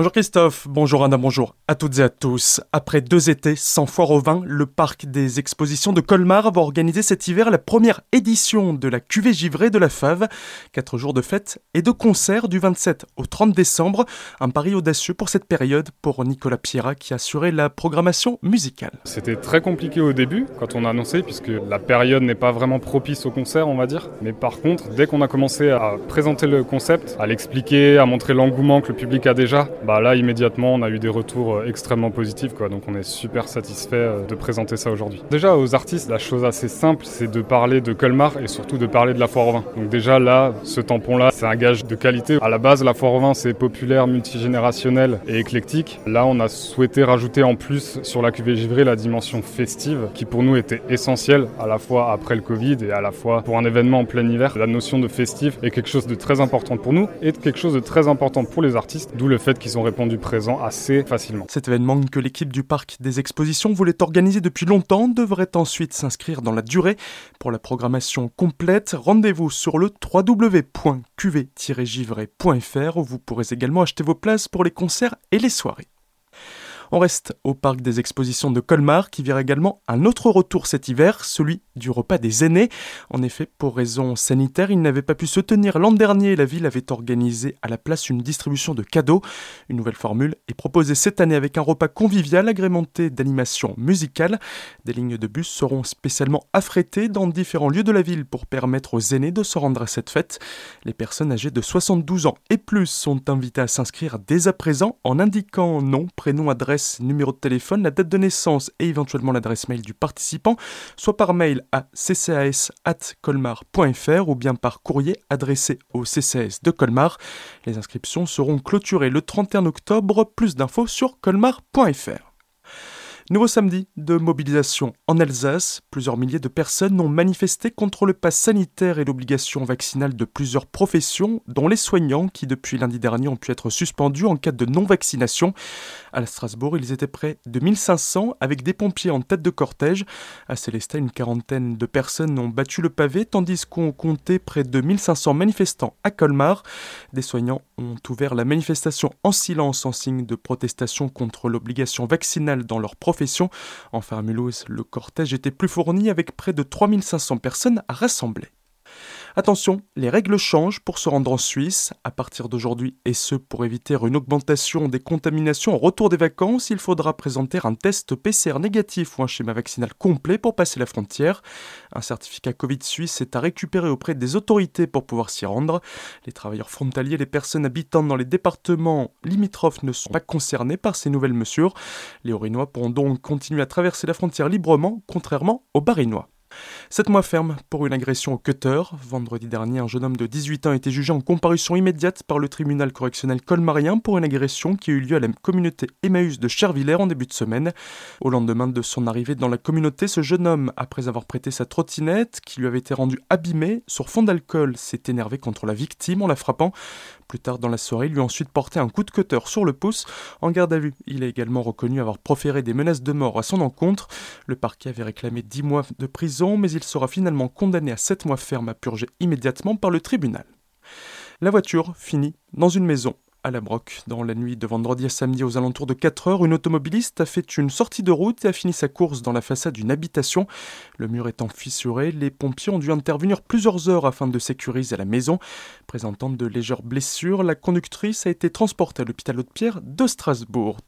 Bonjour Christophe, bonjour Anna, bonjour à toutes et à tous. Après deux étés sans foire au vin, le parc des expositions de Colmar va organiser cet hiver la première édition de la cuvée givrée de la Fave. Quatre jours de fêtes et de concerts du 27 au 30 décembre. Un pari audacieux pour cette période pour Nicolas Pierra qui a assuré la programmation musicale. C'était très compliqué au début quand on a annoncé puisque la période n'est pas vraiment propice au concert on va dire. Mais par contre, dès qu'on a commencé à présenter le concept, à l'expliquer, à montrer l'engouement que le public a déjà, bah là immédiatement on a eu des retours euh, extrêmement positifs quoi. Donc on est super satisfait euh, de présenter ça aujourd'hui. Déjà aux artistes, la chose assez simple, c'est de parler de Colmar et surtout de parler de la foire au vin. Donc déjà là, ce tampon là, c'est un gage de qualité. À la base, la foire au vin c'est populaire, multigénérationnel et éclectique. Là, on a souhaité rajouter en plus sur la cuvée givrée la dimension festive qui pour nous était essentielle à la fois après le Covid et à la fois pour un événement en plein hiver. La notion de festif est quelque chose de très important pour nous et quelque chose de très important pour les artistes, d'où le fait qu'ils ont répondu présent assez facilement. Cet événement que l'équipe du parc des expositions voulait organiser depuis longtemps devrait ensuite s'inscrire dans la durée. Pour la programmation complète, rendez-vous sur le www.qv-givray.fr où vous pourrez également acheter vos places pour les concerts et les soirées. On reste au parc des expositions de Colmar qui verra également un autre retour cet hiver, celui du repas des aînés. En effet, pour raisons sanitaires, il n'avait pas pu se tenir l'an dernier. La ville avait organisé à la place une distribution de cadeaux. Une nouvelle formule est proposée cette année avec un repas convivial agrémenté d'animations musicales. Des lignes de bus seront spécialement affrétées dans différents lieux de la ville pour permettre aux aînés de se rendre à cette fête. Les personnes âgées de 72 ans et plus sont invitées à s'inscrire dès à présent en indiquant nom, prénom, adresse numéro de téléphone, la date de naissance et éventuellement l'adresse mail du participant, soit par mail à ccas.colmar.fr ou bien par courrier adressé au CCAS de Colmar. Les inscriptions seront clôturées le 31 octobre. Plus d'infos sur colmar.fr. Nouveau samedi de mobilisation en Alsace. Plusieurs milliers de personnes ont manifesté contre le pass sanitaire et l'obligation vaccinale de plusieurs professions, dont les soignants qui depuis lundi dernier ont pu être suspendus en cas de non-vaccination. À Strasbourg, ils étaient près de 1500 avec des pompiers en tête de cortège. À Célestat, une quarantaine de personnes ont battu le pavé tandis qu'on comptait près de 1500 manifestants à Colmar. Des soignants ont ouvert la manifestation en silence en signe de protestation contre l'obligation vaccinale dans leur profession Enfin à Mulhouse, le cortège était plus fourni avec près de 3500 personnes à rassembler. Attention, les règles changent pour se rendre en Suisse. À partir d'aujourd'hui, et ce pour éviter une augmentation des contaminations au retour des vacances, il faudra présenter un test PCR négatif ou un schéma vaccinal complet pour passer la frontière. Un certificat Covid suisse est à récupérer auprès des autorités pour pouvoir s'y rendre. Les travailleurs frontaliers les personnes habitant dans les départements limitrophes ne sont pas concernés par ces nouvelles mesures. Les Orinois pourront donc continuer à traverser la frontière librement, contrairement aux Barinois. Sept mois ferme pour une agression au cutter. Vendredi dernier, un jeune homme de 18 ans a été jugé en comparution immédiate par le tribunal correctionnel colmarien pour une agression qui a eu lieu à la communauté Emmaüs de Chervillers en début de semaine. Au lendemain de son arrivée dans la communauté, ce jeune homme, après avoir prêté sa trottinette qui lui avait été rendue abîmée, sur fond d'alcool, s'est énervé contre la victime en la frappant. Plus tard dans la soirée, il lui a ensuite porté un coup de cutter sur le pouce. En garde à vue, il a également reconnu avoir proféré des menaces de mort à son encontre. Le parquet avait réclamé 10 mois de mais il sera finalement condamné à 7 mois ferme à purger immédiatement par le tribunal. La voiture finit dans une maison à la Broque. Dans la nuit de vendredi à samedi aux alentours de 4 heures, une automobiliste a fait une sortie de route et a fini sa course dans la façade d'une habitation. Le mur étant fissuré, les pompiers ont dû intervenir plusieurs heures afin de sécuriser la maison. Présentant de légères blessures, la conductrice a été transportée à l'hôpital Haute-Pierre de Strasbourg.